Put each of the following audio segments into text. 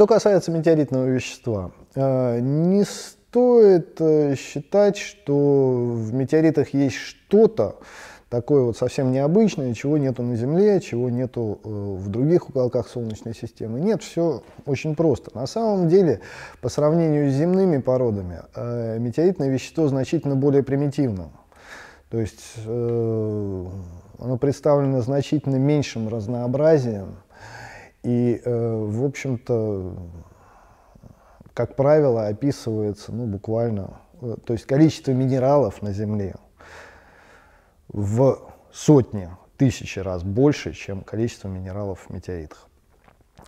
Что касается метеоритного вещества, э, не стоит э, считать, что в метеоритах есть что-то такое вот совсем необычное, чего нету на Земле, чего нету э, в других уголках Солнечной системы. Нет, все очень просто. На самом деле, по сравнению с земными породами, метеоритное вещество значительно более примитивно. То есть оно представлено значительно меньшим разнообразием, и, э, в общем-то, как правило, описывается ну, буквально, э, то есть количество минералов на Земле в сотни, тысячи раз больше, чем количество минералов в метеоритах.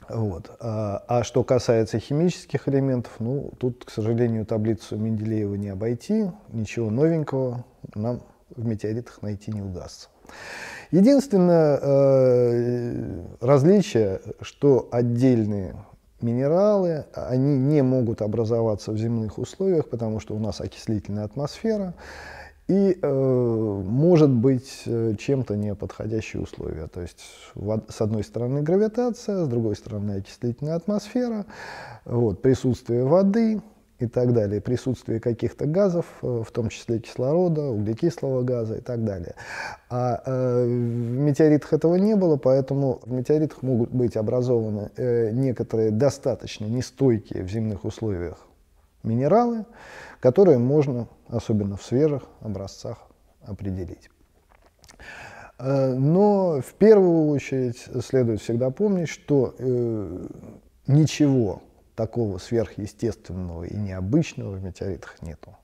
Вот. А, а что касается химических элементов, ну, тут, к сожалению, таблицу Менделеева не обойти, ничего новенького нам в метеоритах найти не удастся. Единственное э, различие, что отдельные минералы, они не могут образоваться в земных условиях, потому что у нас окислительная атмосфера, и э, может быть э, чем-то неподходящие условия. То есть с одной стороны гравитация, с другой стороны окислительная атмосфера, вот, присутствие воды, и так далее, присутствие каких-то газов, э, в том числе кислорода, углекислого газа и так далее. А э, в метеоритах этого не было, поэтому в метеоритах могут быть образованы э, некоторые достаточно нестойкие в земных условиях минералы, которые можно, особенно в свежих образцах, определить. Но в первую очередь следует всегда помнить, что э, ничего такого сверхъестественного и необычного в метеоритах нету.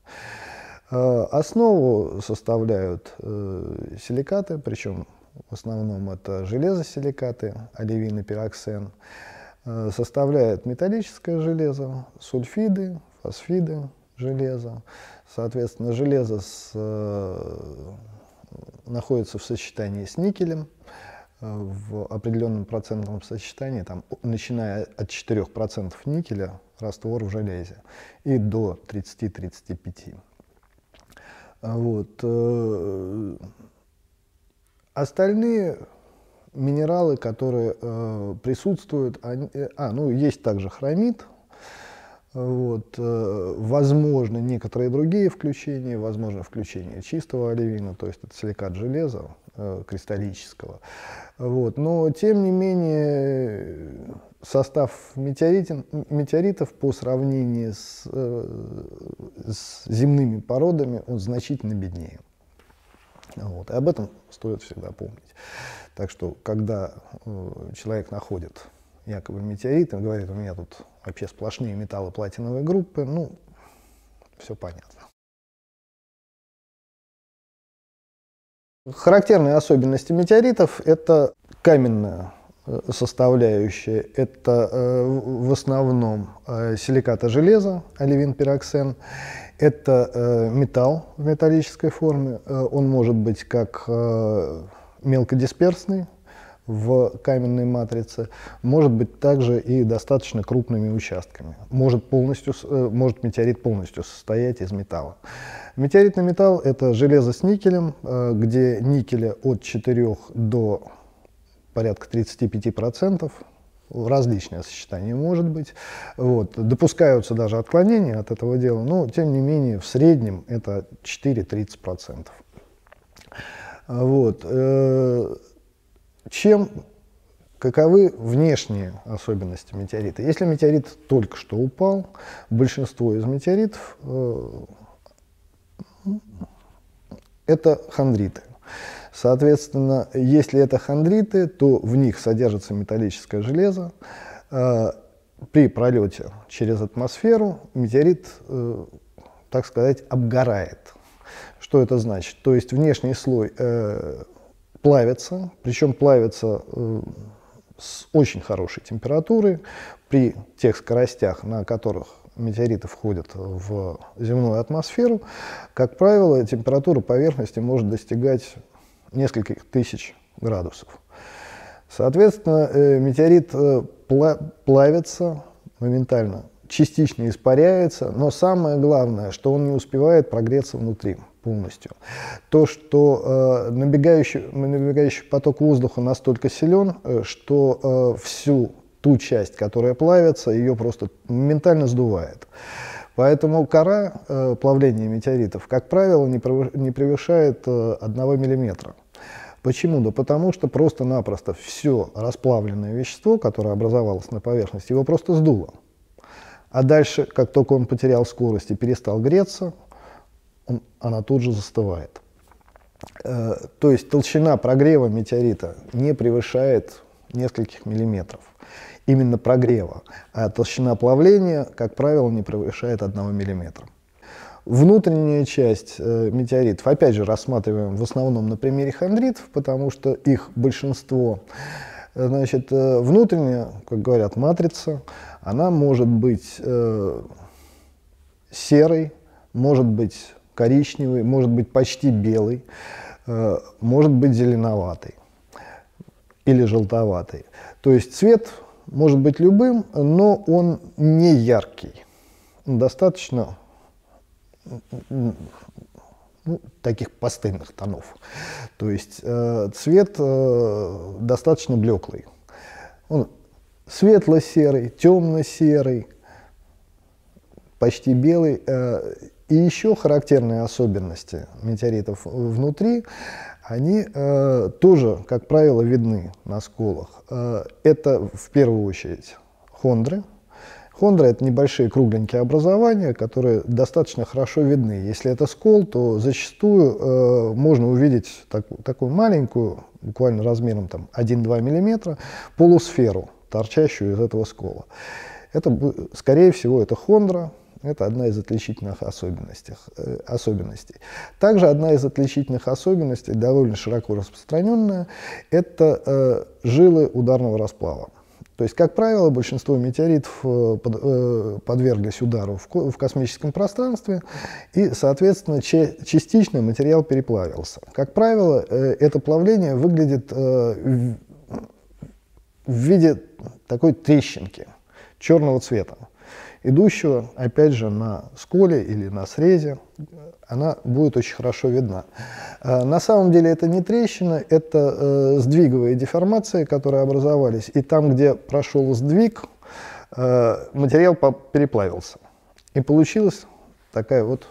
Э, основу составляют э, силикаты, причем в основном это железосиликаты, оливин и пироксен. Э, составляет металлическое железо, сульфиды, фосфиды железа. Соответственно, железо с, находится в сочетании с никелем в определенном процентном сочетании, там, начиная от 4% никеля, раствор в железе, и до 30-35%. Вот. Э, остальные минералы, которые э, присутствуют, они, э, а, ну, есть также хромит, вот, э, возможно, некоторые другие включения, возможно, включение чистого оливина, то есть это силикат железа, э, кристаллического. Вот. Но, тем не менее, состав метеоритов по сравнению с, э, с земными породами, он значительно беднее. Вот. И об этом стоит всегда помнить. Так что, когда э, человек находит якобы метеорит, он говорит, у меня тут вообще сплошные металлы платиновой группы, ну, все понятно. Характерные особенности метеоритов – это каменная э, составляющая, это э, в основном э, силикаты железа, оливин пироксен, это металл в металлической форме, он может быть как мелкодисперсный, в каменной матрице, может быть также и достаточно крупными участками. Может, полностью, э, может метеорит полностью состоять из металла. Метеоритный металл – это железо с никелем, э, где никеля от 4 до порядка 35%, различное сочетание может быть. Вот. Допускаются даже отклонения от этого дела, но тем не менее в среднем это 4-30%. Вот. Чем, каковы внешние особенности метеорита? Если метеорит только что упал, большинство из метеоритов э, это хондриты. Соответственно, если это хондриты, то в них содержится металлическое железо. Э, при пролете через атмосферу метеорит, э, так сказать, обгорает. Что это значит? То есть внешний слой э, плавится, причем плавится э, с очень хорошей температурой при тех скоростях, на которых метеориты входят в земную атмосферу. Как правило, температура поверхности может достигать нескольких тысяч градусов. Соответственно, э, метеорит э, плавится моментально, частично испаряется, но самое главное, что он не успевает прогреться внутри. Полностью. То, что э, набегающий, набегающий поток воздуха настолько силен, э, что э, всю ту часть, которая плавится, ее просто моментально сдувает. Поэтому кора э, плавления метеоритов, как правило, не, не превышает э, 1 миллиметра. Почему? Да потому что просто-напросто все расплавленное вещество, которое образовалось на поверхности, его просто сдуло. А дальше, как только он потерял скорость и перестал греться, он, она тут же застывает. Э, то есть толщина прогрева метеорита не превышает нескольких миллиметров. Именно прогрева. А толщина плавления, как правило, не превышает 1 миллиметра. Внутренняя часть э, метеоритов, опять же, рассматриваем в основном на примере хондритов, потому что их большинство. Значит, э, внутренняя, как говорят, матрица, она может быть э, серой, может быть коричневой, может быть почти белой, э, может быть зеленоватой или желтоватой. То есть цвет может быть любым, но он не яркий. Достаточно ну, таких пастельных тонов. То есть э, цвет э, достаточно блеклый. Он светло-серый, темно-серый, почти белый. Э, и еще характерные особенности метеоритов внутри, они э, тоже, как правило, видны на сколах. Э, это в первую очередь хондры, Хондры — это небольшие кругленькие образования, которые достаточно хорошо видны. Если это скол, то зачастую э, можно увидеть так, такую маленькую, буквально размером там 1-2 мм, полусферу, торчащую из этого скола. Это, скорее всего, это хондра, это одна из отличительных особенностей. Э, особенностей. Также одна из отличительных особенностей, довольно широко распространенная, это э, жилы ударного расплава. То есть, как правило, большинство метеоритов э, подверглись удару в космическом пространстве, и, соответственно, частично материал переплавился. Как правило, это плавление выглядит в виде такой трещинки черного цвета идущего, опять же, на сколе или на срезе, она будет очень хорошо видна. А, на самом деле это не трещина, это э, сдвиговые деформации, которые образовались. И там, где прошел сдвиг, э, материал переплавился. И получилась такая вот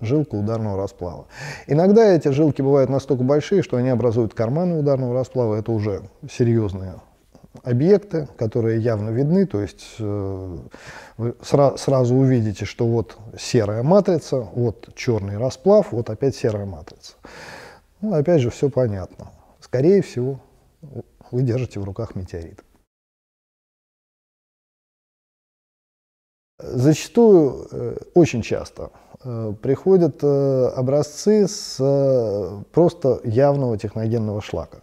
жилка ударного расплава. Иногда эти жилки бывают настолько большие, что они образуют карманы ударного расплава. Это уже серьезные объекты, которые явно видны, то есть э, вы сра сразу увидите, что вот серая матрица, вот черный расплав, вот опять серая матрица. Ну, опять же, все понятно. Скорее всего, вы держите в руках метеорит. Зачастую, э, очень часто, э, приходят э, образцы с э, просто явного техногенного шлака,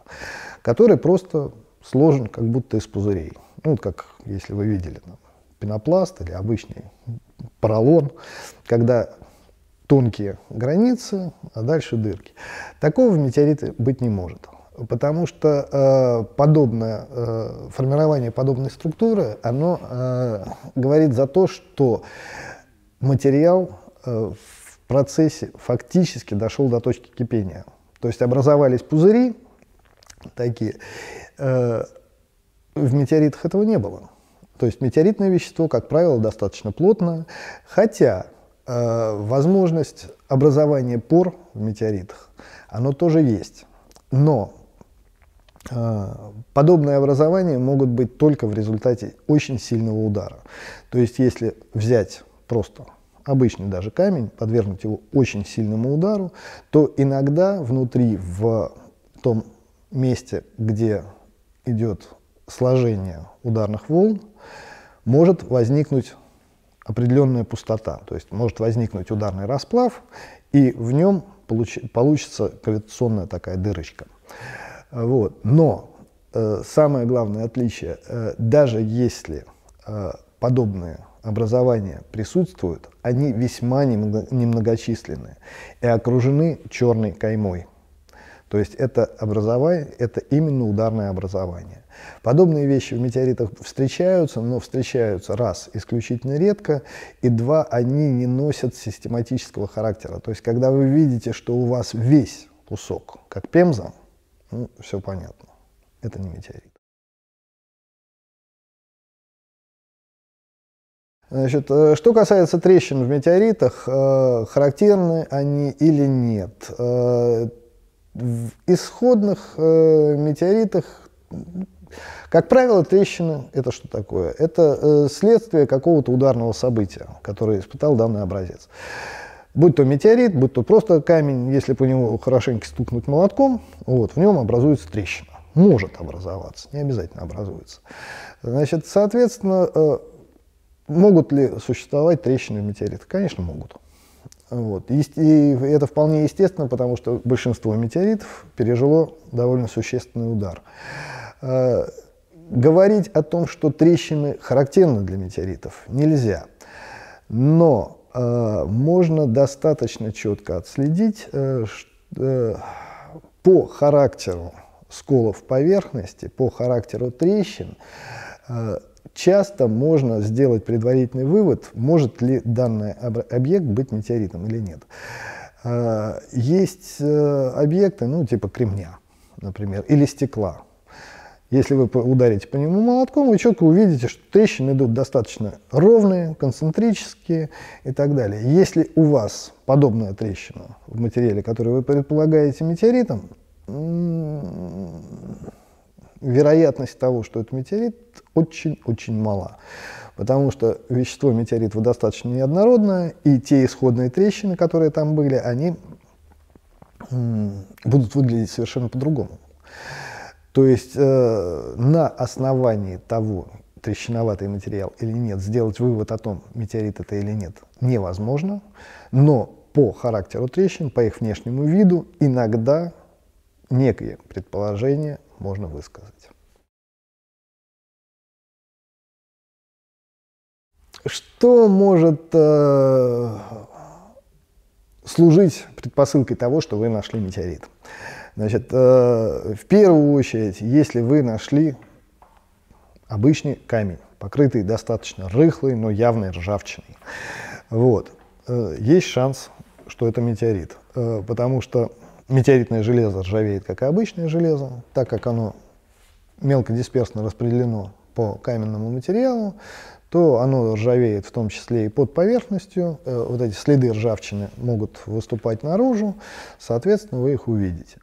который просто сложен как будто из пузырей. Ну, вот как если вы видели там, пенопласт или обычный поролон, когда тонкие границы, а дальше дырки. Такого в метеорите быть не может. Потому что э, подобное, э, формирование подобной структуры, оно э, говорит за то, что материал э, в процессе фактически дошел до точки кипения. То есть образовались пузыри такие, Э, в метеоритах этого не было. То есть метеоритное вещество, как правило, достаточно плотное, хотя э, возможность образования пор в метеоритах, оно тоже есть. Но э, подобные образования могут быть только в результате очень сильного удара. То есть если взять просто обычный даже камень, подвергнуть его очень сильному удару, то иногда внутри в том месте, где идет сложение ударных волн, может возникнуть определенная пустота, то есть может возникнуть ударный расплав, и в нем получ, получится гравитационная такая дырочка. Вот. Но э, самое главное отличие, э, даже если э, подобные образования присутствуют, они весьма немногочисленны и окружены черной каймой. То есть это образование, это именно ударное образование. Подобные вещи в метеоритах встречаются, но встречаются, раз, исключительно редко, и два, они не носят систематического характера. То есть когда вы видите, что у вас весь кусок, как пемза, ну, все понятно, это не метеорит. Значит, э, что касается трещин в метеоритах, э, характерны они или нет? Э, в исходных метеоритах, как правило, трещины – это что такое? Это следствие какого-то ударного события, которое испытал данный образец. Будь то метеорит, будь то просто камень, если по нему хорошенько стукнуть молотком, вот, в нем образуется трещина. Может образоваться, не обязательно образуется. Значит, соответственно, Могут ли существовать трещины в метеоритах? Конечно, могут. Вот. И это вполне естественно, потому что большинство метеоритов пережило довольно существенный удар. А, говорить о том, что трещины характерны для метеоритов, нельзя. Но э, можно достаточно четко отследить э, э, по характеру сколов поверхности, по характеру трещин, часто можно сделать предварительный вывод, может ли данный объект быть метеоритом или нет. А, есть э, объекты, ну, типа кремня, например, или стекла. Если вы ударите по нему молотком, вы четко увидите, что трещины идут достаточно ровные, концентрические и так далее. Если у вас подобная трещина в материале, который вы предполагаете метеоритом, вероятность того, что это метеорит, очень-очень мала. Потому что вещество метеоритов достаточно неоднородное, и те исходные трещины, которые там были, они будут выглядеть совершенно по-другому. То есть э, на основании того, трещиноватый материал или нет, сделать вывод о том, метеорит это или нет, невозможно. Но по характеру трещин, по их внешнему виду, иногда некие предположения можно высказать. Что может э, служить предпосылкой того, что вы нашли метеорит? Значит, э, в первую очередь, если вы нашли обычный камень, покрытый достаточно рыхлой, но явной ржавчиной, вот, э, есть шанс, что это метеорит, э, потому что метеоритное железо ржавеет, как и обычное железо, так как оно мелкодисперсно распределено по каменному материалу, то оно ржавеет в том числе и под поверхностью. Э, вот эти следы ржавчины могут выступать наружу, соответственно, вы их увидите.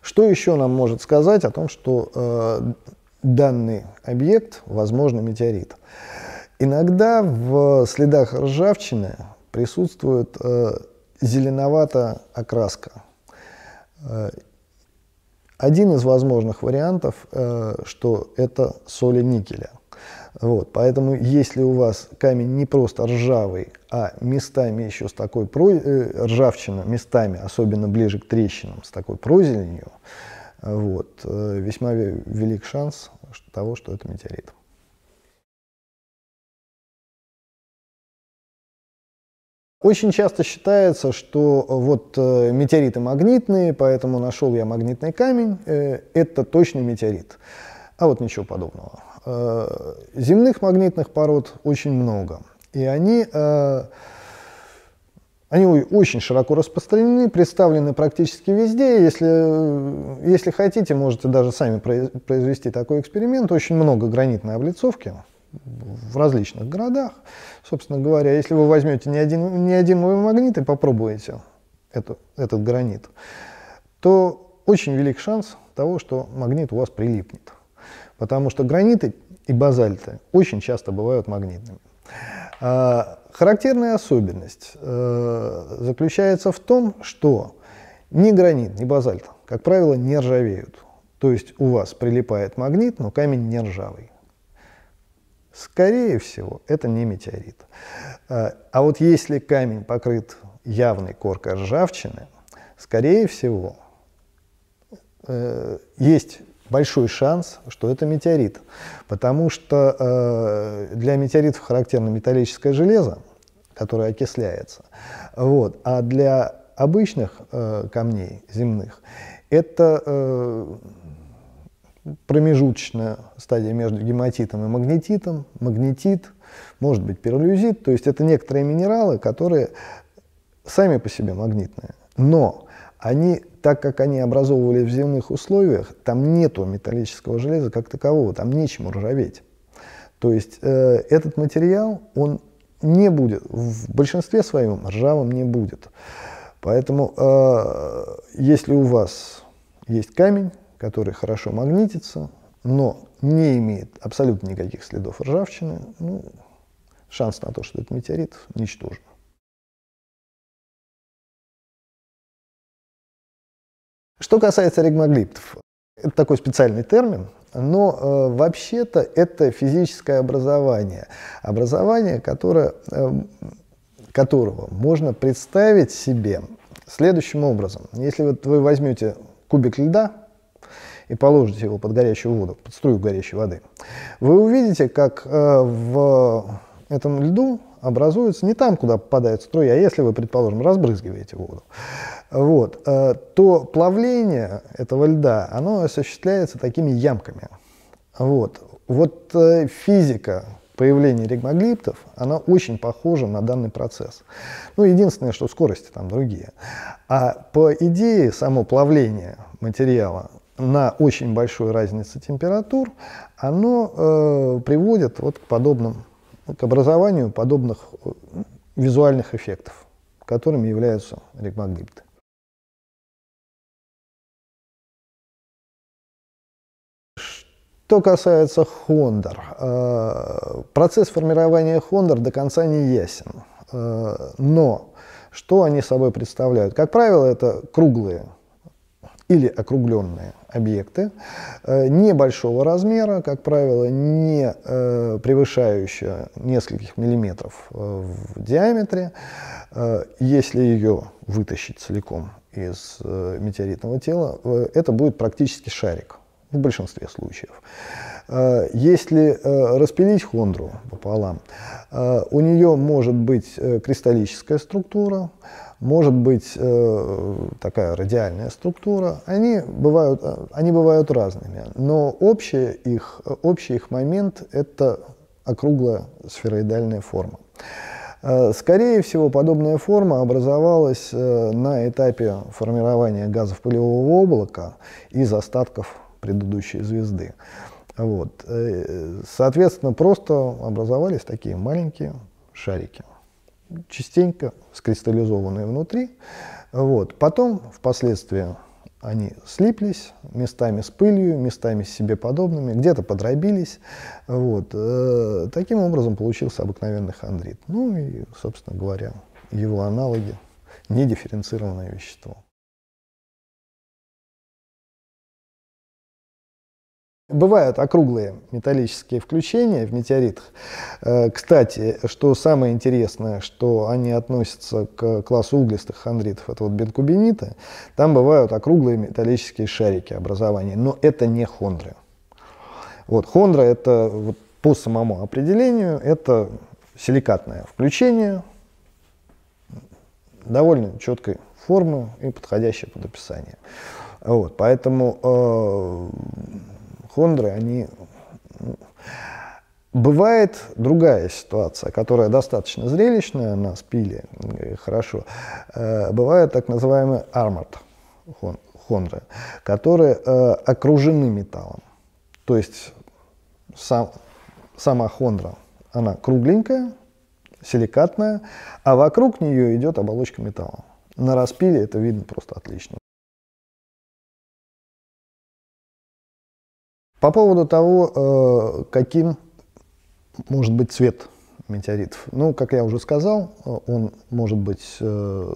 Что еще нам может сказать о том, что э, данный объект, возможно, метеорит? Иногда в следах ржавчины присутствует э, зеленоватая окраска. Э, один из возможных вариантов, э, что это соли никеля. Вот, поэтому если у вас камень не просто ржавый, а местами еще с такой про... э, ржавчина, местами, особенно ближе к трещинам, с такой прозеленью, вот, э, весьма велик шанс того, что это метеорит. Очень часто считается, что э, вот э, метеориты магнитные, поэтому нашел я магнитный камень, э, это точно метеорит. А вот ничего подобного. Земных магнитных пород очень много, и они, они очень широко распространены, представлены практически везде. Если, если хотите, можете даже сами произвести такой эксперимент. Очень много гранитной облицовки, в различных городах. Собственно говоря, если вы возьмете не один, не один магнит и попробуете эту, этот гранит, то очень велик шанс того, что магнит у вас прилипнет. Потому что граниты и базальты очень часто бывают магнитными. А, характерная особенность э, заключается в том, что ни гранит, ни базальт, как правило, не ржавеют. То есть у вас прилипает магнит, но камень не ржавый. Скорее всего, это не метеорит. А, а вот если камень покрыт явной коркой ржавчины, скорее всего, э, есть большой шанс, что это метеорит. Потому что э, для метеоритов характерно металлическое железо, который окисляется. Вот. А для обычных э, камней земных это э, промежуточная стадия между гематитом и магнетитом, магнетит, может быть пиролюзит, то есть это некоторые минералы, которые сами по себе магнитные, но они, так как они образовывались в земных условиях, там нету металлического железа как такового, там нечему ржаветь. То есть э, этот материал, он не будет, в большинстве своем ржавым не будет. Поэтому э, если у вас есть камень, который хорошо магнитится, но не имеет абсолютно никаких следов ржавчины, ну, шанс на то, что это метеорит, ничтожен. Что касается ригмоглиптов, это такой специальный термин, но э, вообще-то это физическое образование. Образование, которое, э, которого можно представить себе следующим образом. Если вот вы возьмете кубик льда и положите его под горячую воду, под струю горячей воды, вы увидите, как э, в этом льду образуется не там, куда попадает струя, а если вы, предположим, разбрызгиваете воду, вот, э, то плавление этого льда, оно осуществляется такими ямками. Вот, вот э, физика появления ригмоглиптов, она очень похожа на данный процесс. Ну, единственное, что скорости там другие. А по идее, само плавление материала на очень большой разнице температур, оно э, приводит вот к подобным, к образованию подобных э, визуальных эффектов, которыми являются ригмоглипты. Что касается хондр, э, процесс формирования хондр до конца не ясен. Э, но что они собой представляют? Как правило, это круглые или округленные объекты э, небольшого размера, как правило, не превышающие нескольких миллиметров в диаметре. Если ее вытащить целиком из метеоритного тела, это будет практически шарик в большинстве случаев. Э, если э, распилить хондру пополам, э, у нее может быть кристаллическая структура, может быть такая радиальная структура. Они бывают, они бывают разными, но общий их, общий их момент – это округлая сфероидальная форма. Скорее всего, подобная форма образовалась на этапе формирования газов пылевого облака из остатков предыдущей звезды. Вот. Э, соответственно, просто образовались такие маленькие шарики, частенько скристаллизованные внутри. Вот. Потом, впоследствии, они слиплись местами с пылью, местами с себе подобными, где-то подробились. Вот. Э, таким образом получился обыкновенный хондрит. Ну и, собственно говоря, его аналоги, недифференцированное вещество. Бывают округлые металлические включения в метеоритах. Э, кстати, что самое интересное, что они относятся к классу углистых хондритов, это вот бенкубиниты, там бывают округлые металлические шарики образования, но это не хондры. Вот, хондра это вот, по самому определению, это силикатное включение довольно четкой формы и подходящее под описание. Вот, поэтому э, хондры, они... Бывает другая ситуация, которая достаточно зрелищная на спиле, э, хорошо. Э, бывают так называемые armored хондры, которые э, окружены металлом. То есть сам, сама хондра, она кругленькая, силикатная, а вокруг нее идет оболочка металла. На распиле это видно просто отлично. По поводу того, э, каким может быть цвет метеоритов. Ну, как я уже сказал, он может быть, э,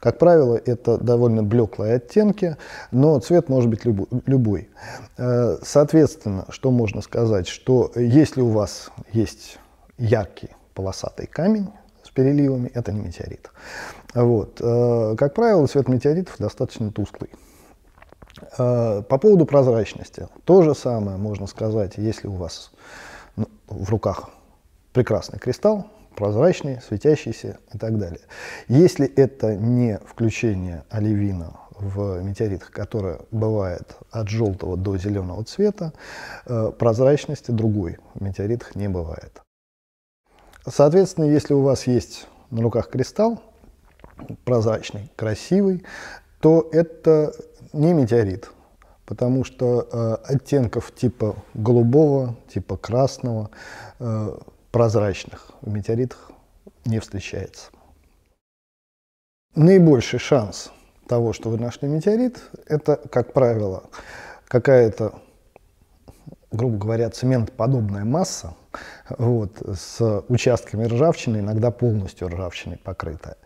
как правило, это довольно блеклые оттенки, но цвет может быть любой. Э, соответственно, что можно сказать, что если у вас есть яркий полосатый камень с переливами, это не метеорит. Вот. Как правило, цвет метеоритов достаточно тусклый. Э, по поводу прозрачности. То же самое можно сказать, если у вас в руках прекрасный кристалл, прозрачный, светящийся и так далее. Если это не включение оливина в метеоритах, которое бывает от желтого до зеленого цвета, э, прозрачности другой в метеоритах не бывает. Соответственно, если у вас есть на руках кристалл, прозрачный, красивый, то это не метеорит, потому что э, оттенков типа голубого, типа красного, э, прозрачных в метеоритах не встречается. Наибольший шанс того, что вы нашли метеорит, это, как правило, какая-то, грубо говоря, цементоподобная масса, вот, с участками ржавчины, иногда полностью ржавчиной покрытая.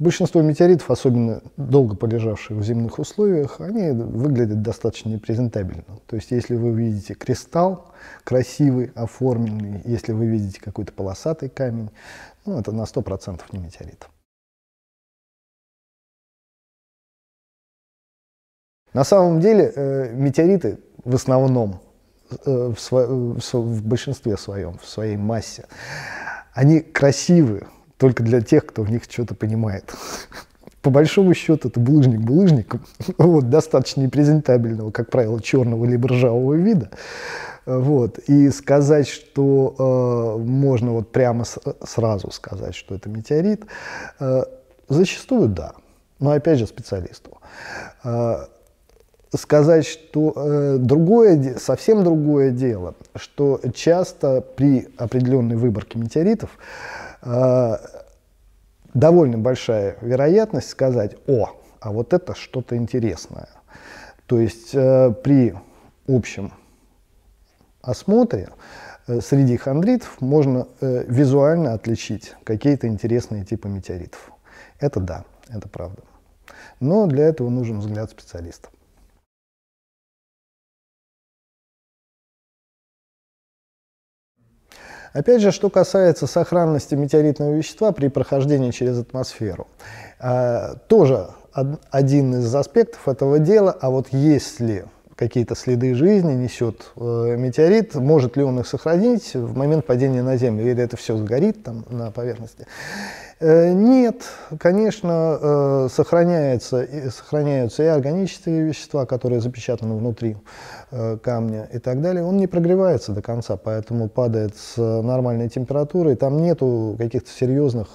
Большинство метеоритов, особенно долго полежавших в земных условиях, они выглядят достаточно непрезентабельно. То есть, если вы видите кристалл красивый, оформленный, если вы видите какой-то полосатый камень, ну, это на 100% не метеорит. На самом деле э, метеориты в основном, э, в, сво, в, в большинстве своем, в своей массе, они красивые только для тех, кто в них что-то понимает. По большому счету это булыжник булыжником, вот, достаточно непрезентабельного, как правило, черного либо ржавого вида. Вот. И сказать, что э, можно вот прямо с, сразу сказать, что это метеорит, э, зачастую да, но опять же специалисту. Э, сказать, что э, другое, совсем другое дело, что часто при определенной выборке метеоритов э, довольно большая вероятность сказать, о, а вот это что-то интересное. То есть э, при общем осмотре э, среди хондритов можно э, визуально отличить какие-то интересные типы метеоритов. Это да, это правда. Но для этого нужен взгляд специалиста. Опять же, что касается сохранности метеоритного вещества при прохождении через атмосферу. Э, тоже один из аспектов этого дела, а вот если какие-то следы жизни несет э, метеорит, может ли он их сохранить в момент падения на Землю, или это все сгорит там на поверхности. Э, нет, конечно, э, сохраняется, сохраняются и органические вещества, которые запечатаны внутри э, камня и так далее. Он не прогревается до конца, поэтому падает с нормальной температурой. Там нету каких-то серьезных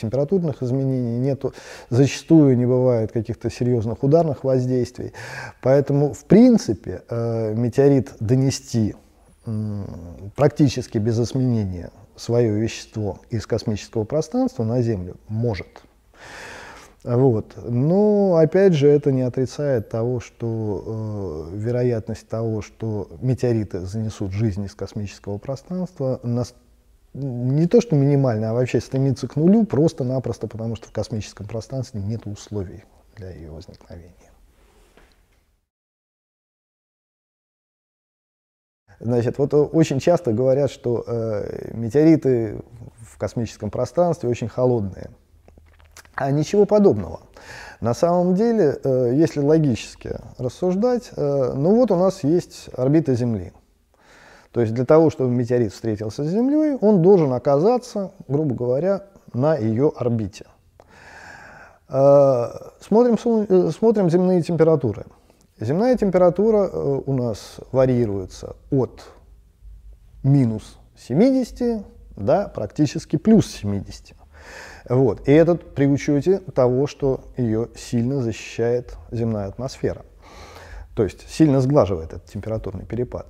температурных изменений, нету, зачастую не бывает каких-то серьезных ударных воздействий. Поэтому, в принципе, метеорит донести практически без изменения свое вещество из космического пространства на Землю? Может. Вот. Но, опять же, это не отрицает того, что э, вероятность того, что метеориты занесут жизнь из космического пространства, нас, не то что минимальная, а вообще стремится к нулю, просто-напросто потому, что в космическом пространстве нет условий для ее возникновения. Значит, вот э, очень часто говорят, что э, метеориты в космическом пространстве очень холодные. А ничего подобного. На самом деле, э, если логически рассуждать, э, ну вот у нас есть орбита Земли. То есть для того, чтобы метеорит встретился с Землей, он должен оказаться, грубо говоря, на ее орбите. Э, смотрим, э, смотрим земные температуры. Земная температура э, у нас варьируется от минус 70 до практически плюс 70. Вот. И это при учете того, что ее сильно защищает земная атмосфера. То есть сильно сглаживает этот температурный перепад.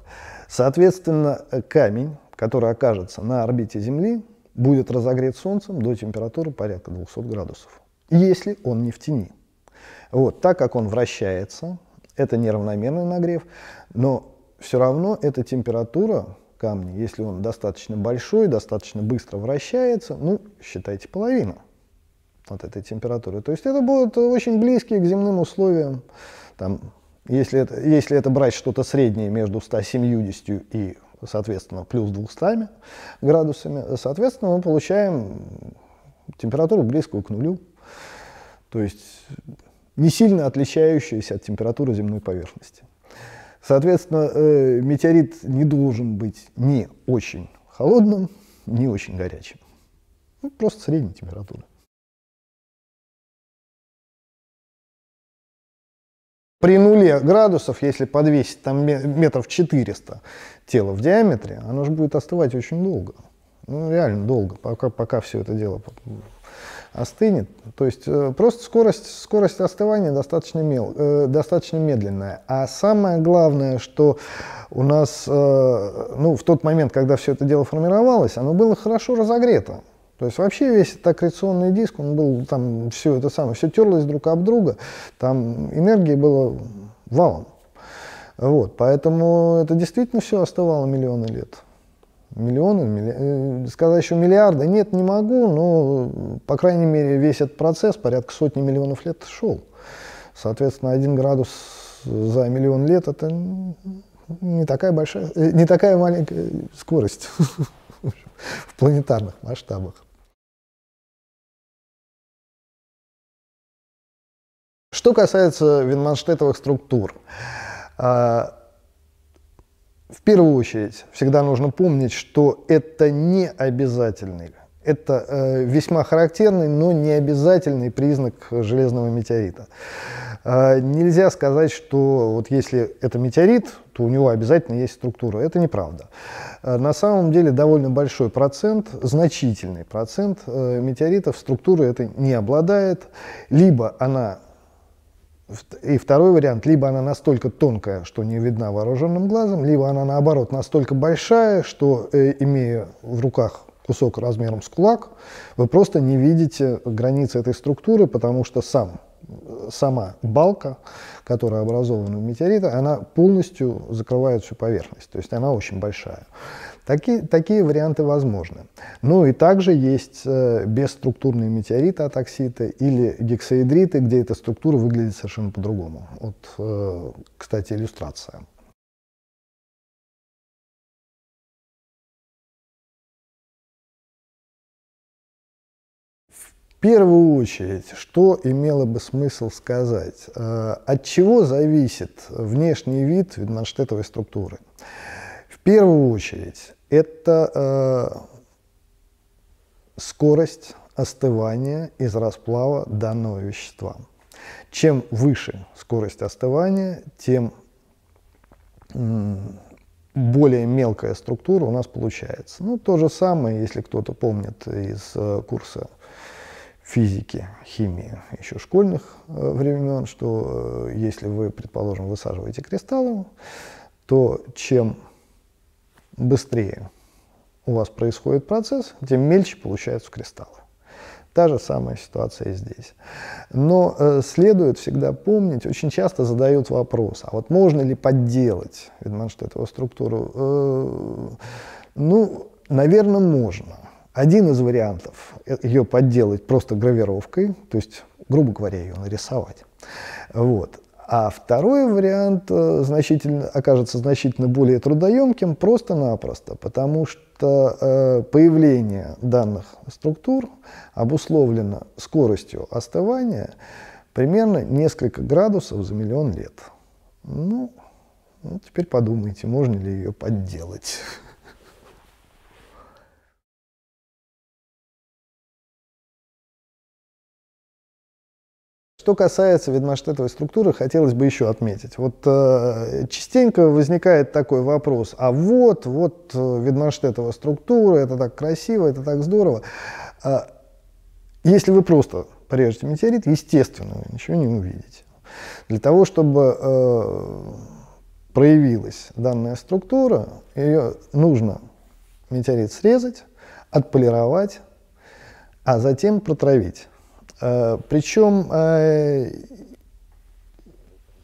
Соответственно, камень, который окажется на орбите Земли, будет разогрет Солнцем до температуры порядка 200 градусов, если он не в тени. Вот, так как он вращается, это неравномерный нагрев, но все равно эта температура камня, если он достаточно большой, достаточно быстро вращается, ну, считайте половину от этой температуры. То есть это будут очень близкие к земным условиям. Там, если, это, если это брать что-то среднее между 170 и, соответственно, плюс 200 градусами, соответственно, мы получаем температуру близкую к нулю. То есть не сильно отличающаяся от температуры земной поверхности. Соответственно, э, метеорит не должен быть не очень холодным, не очень горячим. Ну, просто средней температуры. При нуле градусов, если подвесить там метров 400 тело в диаметре, оно же будет остывать очень долго. Ну, реально долго, пока, пока все это дело остынет. То есть э, просто скорость, скорость остывания достаточно, мел, э, достаточно медленная. А самое главное, что у нас, э, ну, в тот момент, когда все это дело формировалось, оно было хорошо разогрето. То есть вообще весь этот аккреционный диск, он был там все это самое, все терлось друг об друга, там энергии было валом. Вот, поэтому это действительно все оставало миллионы лет. Миллионы, милли... Э, сказать еще миллиарды, нет, не могу, но, по крайней мере, весь этот процесс порядка сотни миллионов лет шел. Соответственно, один градус за миллион лет – это не такая большая, э, не такая маленькая скорость в планетарных масштабах. Что касается винманштетовых структур, а, в первую очередь всегда нужно помнить, что это не обязательный, это э, весьма характерный, но не обязательный признак железного метеорита. Э, нельзя сказать, что вот если это метеорит, то у него обязательно есть структура. Это неправда. Э, на самом деле довольно большой процент, значительный процент э, метеоритов структуры это не обладает. Либо она и второй вариант, либо она настолько тонкая, что не видна вооруженным глазом, либо она наоборот настолько большая, что, э, имея в руках кусок размером с кулак, вы просто не видите границы этой структуры, потому что сам, сама балка, которая образована в метеорите, она полностью закрывает всю поверхность, то есть она очень большая. Такие, такие варианты возможны. Ну и также есть э, бесструктурные метеориты атокситы или гексаэдриты, где эта структура выглядит совершенно по-другому. Вот, э, кстати, иллюстрация. В первую очередь, что имело бы смысл сказать? Э, от чего зависит внешний вид Витманштетовой структуры? Первую очередь, это э, скорость остывания из расплава данного вещества. Чем выше скорость остывания, тем более мелкая структура у нас получается. Ну, то же самое, если кто-то помнит из э, курса физики, химии еще школьных э, времен, что э, если вы, предположим, высаживаете кристаллы, то чем быстрее у вас происходит процесс, тем мельче получаются кристаллы. Та же самая ситуация и здесь. Но э, следует всегда помнить, очень часто задают вопрос, а вот можно ли подделать Видманштетову структуру? Э, ну, наверное, можно. Один из вариантов ее подделать просто гравировкой, то есть, грубо говоря, ее нарисовать. Вот. А второй вариант э, значительно, окажется значительно более трудоемким просто-напросто, потому что э, появление данных структур обусловлено скоростью остывания примерно несколько градусов за миллион лет. Ну, ну теперь подумайте, можно ли ее подделать. Что касается ведмаштетовой структуры, хотелось бы еще отметить. Вот э, частенько возникает такой вопрос, а вот, вот э, структура, это так красиво, это так здорово. Э, если вы просто порежете метеорит, естественно, вы ничего не увидите. Для того, чтобы э, проявилась данная структура, ее нужно метеорит срезать, отполировать, а затем протравить. Э, Причем э,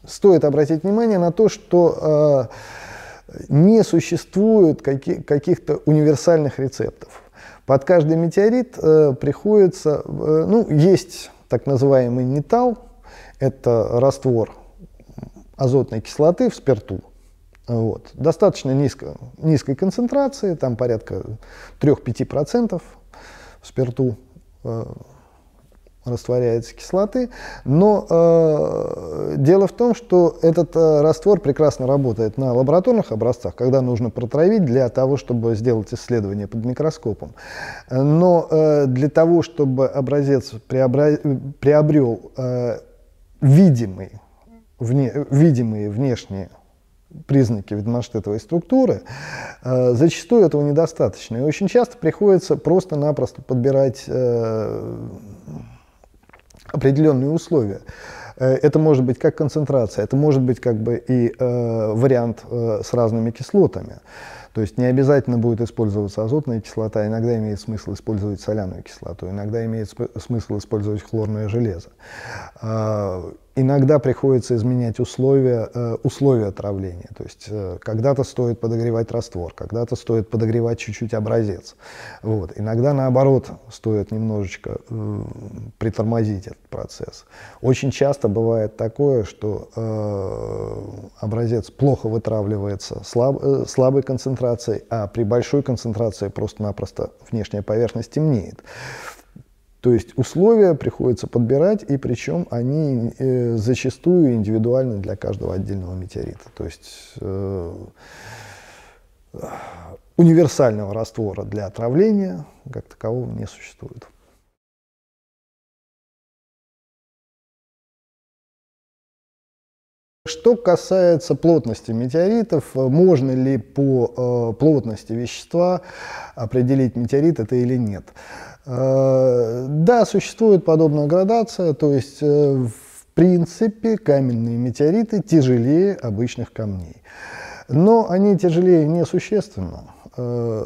стоит обратить внимание на то, что э, не существует каких-то универсальных рецептов. Под каждый метеорит приходится, ну, есть так называемый нетал, это раствор азотной кислоты в спирту. Вот. Достаточно низко, низкой концентрации, там порядка 3-5% в спирту растворяется кислоты, но э, дело в том, что этот э, раствор прекрасно работает на лабораторных образцах, когда нужно протравить для того, чтобы сделать исследование под микроскопом. Но э, для того, чтобы образец приобра... приобрел э, видимый, вне... видимые внешние признаки ведомаштетовой структуры, э, зачастую этого недостаточно. И очень часто приходится просто-напросто подбирать э, определенные условия. Э, это может быть как концентрация, это может быть как бы и э, вариант э, с разными кислотами. То есть не обязательно будет использоваться азотная кислота, иногда имеет смысл использовать соляную кислоту, иногда имеет смысл использовать хлорное железо. А, иногда приходится изменять условия, э, условия отравления. То есть э, когда-то стоит подогревать раствор, когда-то стоит подогревать чуть-чуть образец. Вот. Иногда наоборот стоит немножечко э, притормозить этот процесс. Очень часто бывает такое, что образец плохо вытравливается слаб, слабой концентрацией, а при большой концентрации просто-напросто внешняя поверхность темнеет. То есть условия приходится подбирать, и причем они э, зачастую индивидуальны для каждого отдельного метеорита. То есть э, универсального раствора для отравления как такового не существует. Что касается плотности метеоритов, можно ли по э, плотности вещества определить, метеорит это или нет? Э, да, существует подобная градация, то есть э, в принципе каменные метеориты тяжелее обычных камней. Но они тяжелее несущественно. Э,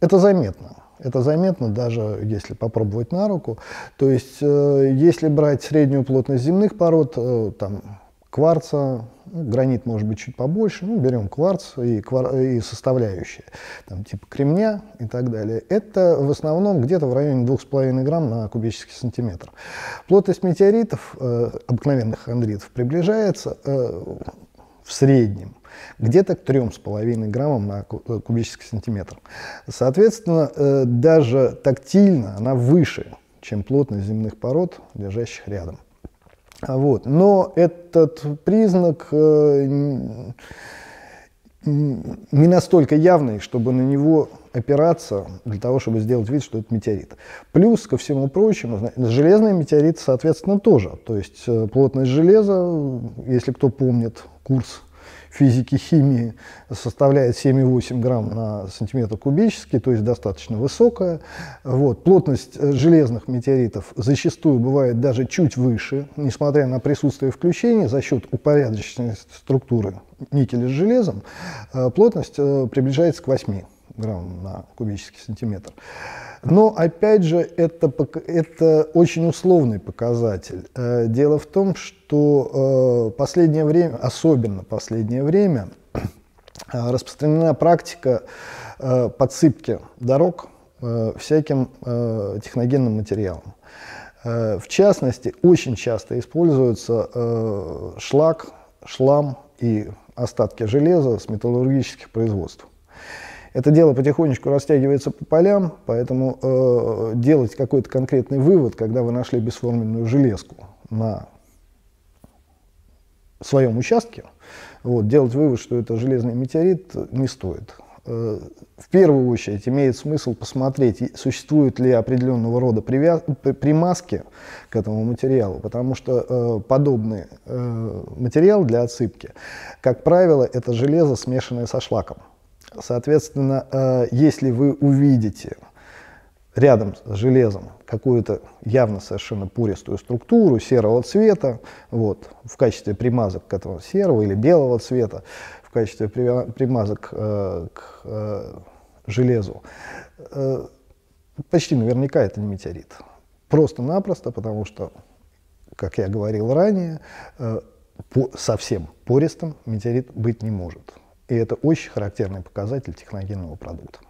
это заметно. Это заметно даже если попробовать на руку. То есть если брать среднюю плотность земных пород, там кварца, ну, гранит может быть чуть побольше, ну, берем кварц и, квар, и составляющие, там, типа кремня и так далее. Это в основном где-то в районе 2,5 грамм на кубический сантиметр. Плотность метеоритов, э, обыкновенных хондритов, приближается э, в среднем где-то к 3,5 граммам на э, кубический сантиметр. Соответственно, э, даже тактильно она выше, чем плотность земных пород, лежащих рядом. Вот. Но этот признак э, не настолько явный, чтобы на него опираться для того, чтобы сделать вид, что это метеорит. Плюс, ко всему прочему, железный метеорит, соответственно, тоже. То есть э, плотность железа, если кто помнит курс физики, химии составляет 7,8 грамм на сантиметр кубический, то есть достаточно высокая. Вот. Плотность э, железных метеоритов зачастую бывает даже чуть выше, несмотря на присутствие включений за счет упорядоченности структуры никеля с железом, э, плотность э, приближается к 8 грамм на кубический сантиметр. Но, опять же, это, это очень условный показатель. Э, дело в том, что э, последнее время, особенно последнее время, э, распространена практика подсыпки дорог всяким техногенным материалом. В частности, очень часто используется шлак, шлам и остатки железа с металлургических производств. Это дело потихонечку растягивается по полям, поэтому э, делать какой-то конкретный вывод, когда вы нашли бесформенную железку на своем участке, вот, делать вывод, что это железный метеорит, не стоит. Э, в первую очередь имеет смысл посмотреть, существуют ли определенного рода привяз... примазки к этому материалу, потому что э, подобный э, материал для отсыпки, как правило, это железо, смешанное со шлаком. Соответственно, э, если вы увидите рядом с железом какую-то явно совершенно пористую структуру серого цвета, вот, в качестве примазок к этому серого или белого цвета, в качестве примазок э, к э, железу, почти наверняка это не метеорит. Просто-напросто, потому что, как я говорил ранее, совсем пористым метеорит быть не может. И это очень характерный показатель техногенного продукта.